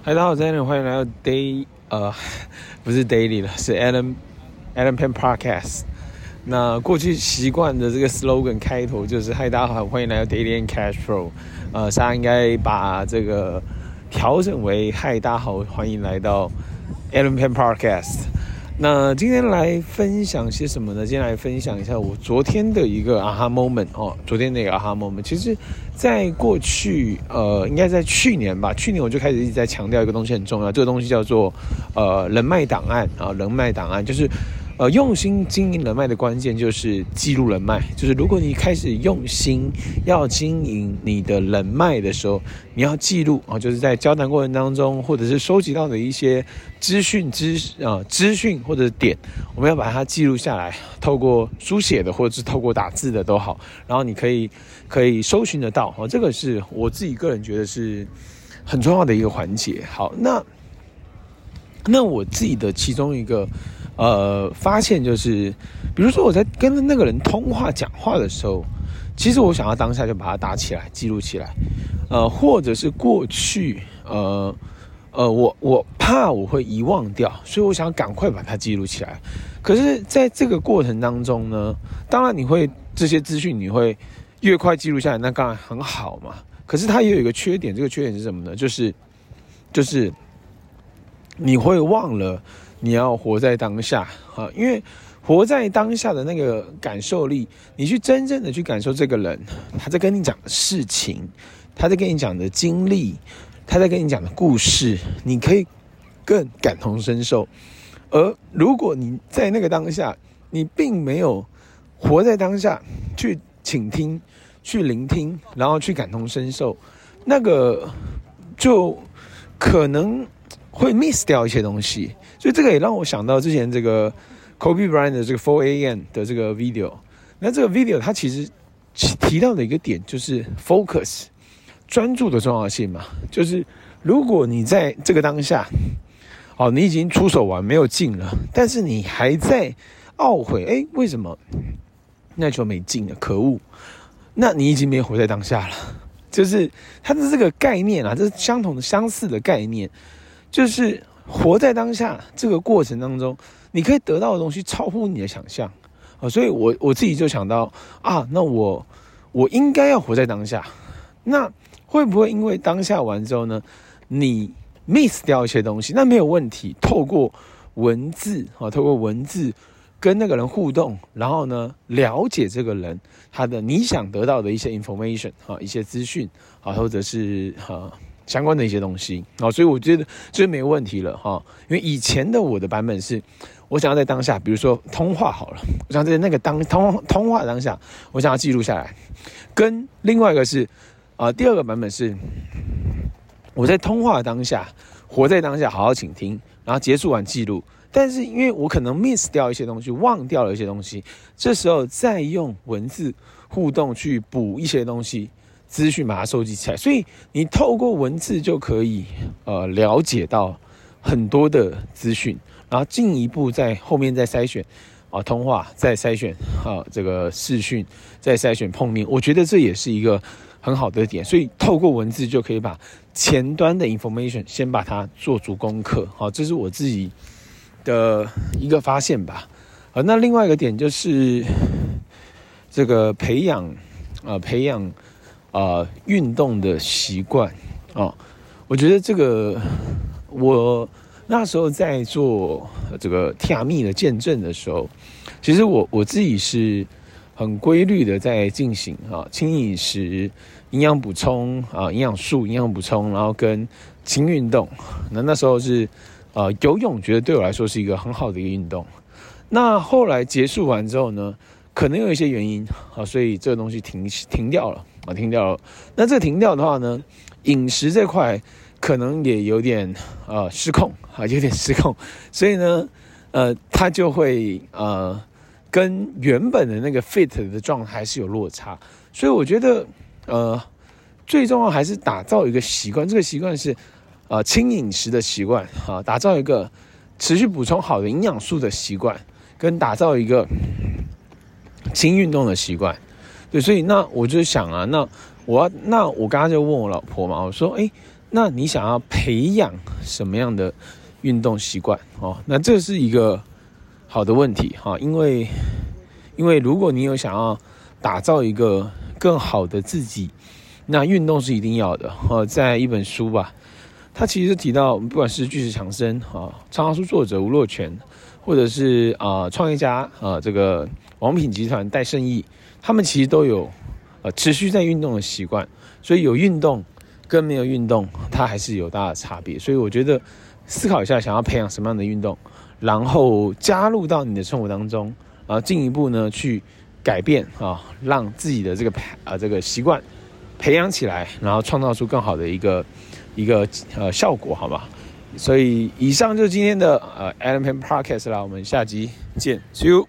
嗨，大家好，再见，欢迎来到 Day，呃，不是 Daily 了，是 Allen Allen Pen Podcast。那过去习惯的这个 slogan 开头就是嗨，大家好，欢迎来到 Daily and Cash Flow。呃，大家应该把这个调整为嗨，大家好，欢迎来到 Allen Pen Podcast”。那今天来分享些什么呢？今天来分享一下我昨天的一个 aha moment 哦，昨天那个 aha moment。其实，在过去，呃，应该在去年吧，去年我就开始一直在强调一个东西很重要，这个东西叫做呃人脉档案啊，人脉档案就是。呃，用心经营人脉的关键就是记录人脉。就是如果你开始用心要经营你的人脉的时候，你要记录啊，就是在交谈过程当中，或者是收集到的一些资讯、资啊资讯或者点，我们要把它记录下来，透过书写的或者是透过打字的都好，然后你可以可以搜寻得到。哦，这个是我自己个人觉得是很重要的一个环节。好，那那我自己的其中一个。呃，发现就是，比如说我在跟那个人通话讲话的时候，其实我想要当下就把它打起来，记录起来，呃，或者是过去，呃，呃，我我怕我会遗忘掉，所以我想赶快把它记录起来。可是，在这个过程当中呢，当然你会这些资讯你会越快记录下来，那当然很好嘛。可是它也有一个缺点，这个缺点是什么呢？就是，就是你会忘了。你要活在当下啊，因为活在当下的那个感受力，你去真正的去感受这个人，他在跟你讲的事情，他在跟你讲的经历，他在跟你讲的故事，你可以更感同身受。而如果你在那个当下，你并没有活在当下去倾听、去聆听，然后去感同身受，那个就可能会 miss 掉一些东西。所以这个也让我想到之前这个 Kobe Bryant 的这个4 A.M. 的这个 video。那这个 video 它其实提到的一个点就是 focus 专注的重要性嘛。就是如果你在这个当下，哦，你已经出手完没有进了，但是你还在懊悔，哎，为什么那球没进了？可恶！那你已经没有活在当下了。就是它的这个概念啊，这是相同的、相似的概念，就是。活在当下这个过程当中，你可以得到的东西超乎你的想象啊！所以我我自己就想到啊，那我我应该要活在当下。那会不会因为当下完之后呢，你 miss 掉一些东西？那没有问题。透过文字啊，透过文字跟那个人互动，然后呢，了解这个人他的你想得到的一些 information 啊，一些资讯啊，或者是啊。相关的一些东西啊，所以我觉得这没问题了哈。因为以前的我的版本是，我想要在当下，比如说通话好了，我想在那个当通通话当下，我想要记录下来。跟另外一个是啊，第二个版本是我在通话当下，活在当下，好好倾听，然后结束完记录。但是因为我可能 miss 掉一些东西，忘掉了一些东西，这时候再用文字互动去补一些东西。资讯把它收集起来，所以你透过文字就可以呃了解到很多的资讯，然后进一步在后面再筛选啊通话，再筛选啊这个视讯，再筛选碰面，我觉得这也是一个很好的点。所以透过文字就可以把前端的 information 先把它做足功课，好，这是我自己的一个发现吧。啊，那另外一个点就是这个培养啊培养。啊、运动的习惯啊、我觉得这个我那时候在做这个提亚密的见证的时候，其实我我自己是很规律的在进行啊，轻饮食、营养补充啊、营养素、营养补充，然后跟轻运动。那那时候是呃游泳，觉得对我来说是一个很好的一个运动。那后来结束完之后呢，可能有一些原因啊，所以这个东西停停掉了。啊，停掉了。那这个停掉的话呢，饮食这块可能也有点呃失控啊，有点失控。所以呢，呃，它就会呃跟原本的那个 fit 的状态是有落差。所以我觉得呃最重要还是打造一个习惯，这个习惯是呃轻饮食的习惯啊，打造一个持续补充好的营养素的习惯，跟打造一个轻运动的习惯。对，所以那我就想啊，那我那我刚刚就问我老婆嘛，我说，哎，那你想要培养什么样的运动习惯哦？那这是一个好的问题哈，因为因为如果你有想要打造一个更好的自己，那运动是一定要的哦。在一本书吧，他其实提到，不管是巨石强森啊，畅销书作者吴若权，或者是啊创业家啊这个王品集团戴胜义，他们其实都有呃持续在运动的习惯，所以有运动。跟没有运动，它还是有大的差别。所以我觉得思考一下，想要培养什么样的运动，然后加入到你的生活当中，啊，进一步呢去改变啊，让自己的这个啊这个习惯培养起来，然后创造出更好的一个一个呃效果，好吗？所以以上就是今天的呃 Adam Pan Podcast 啦，我们下集见，See you。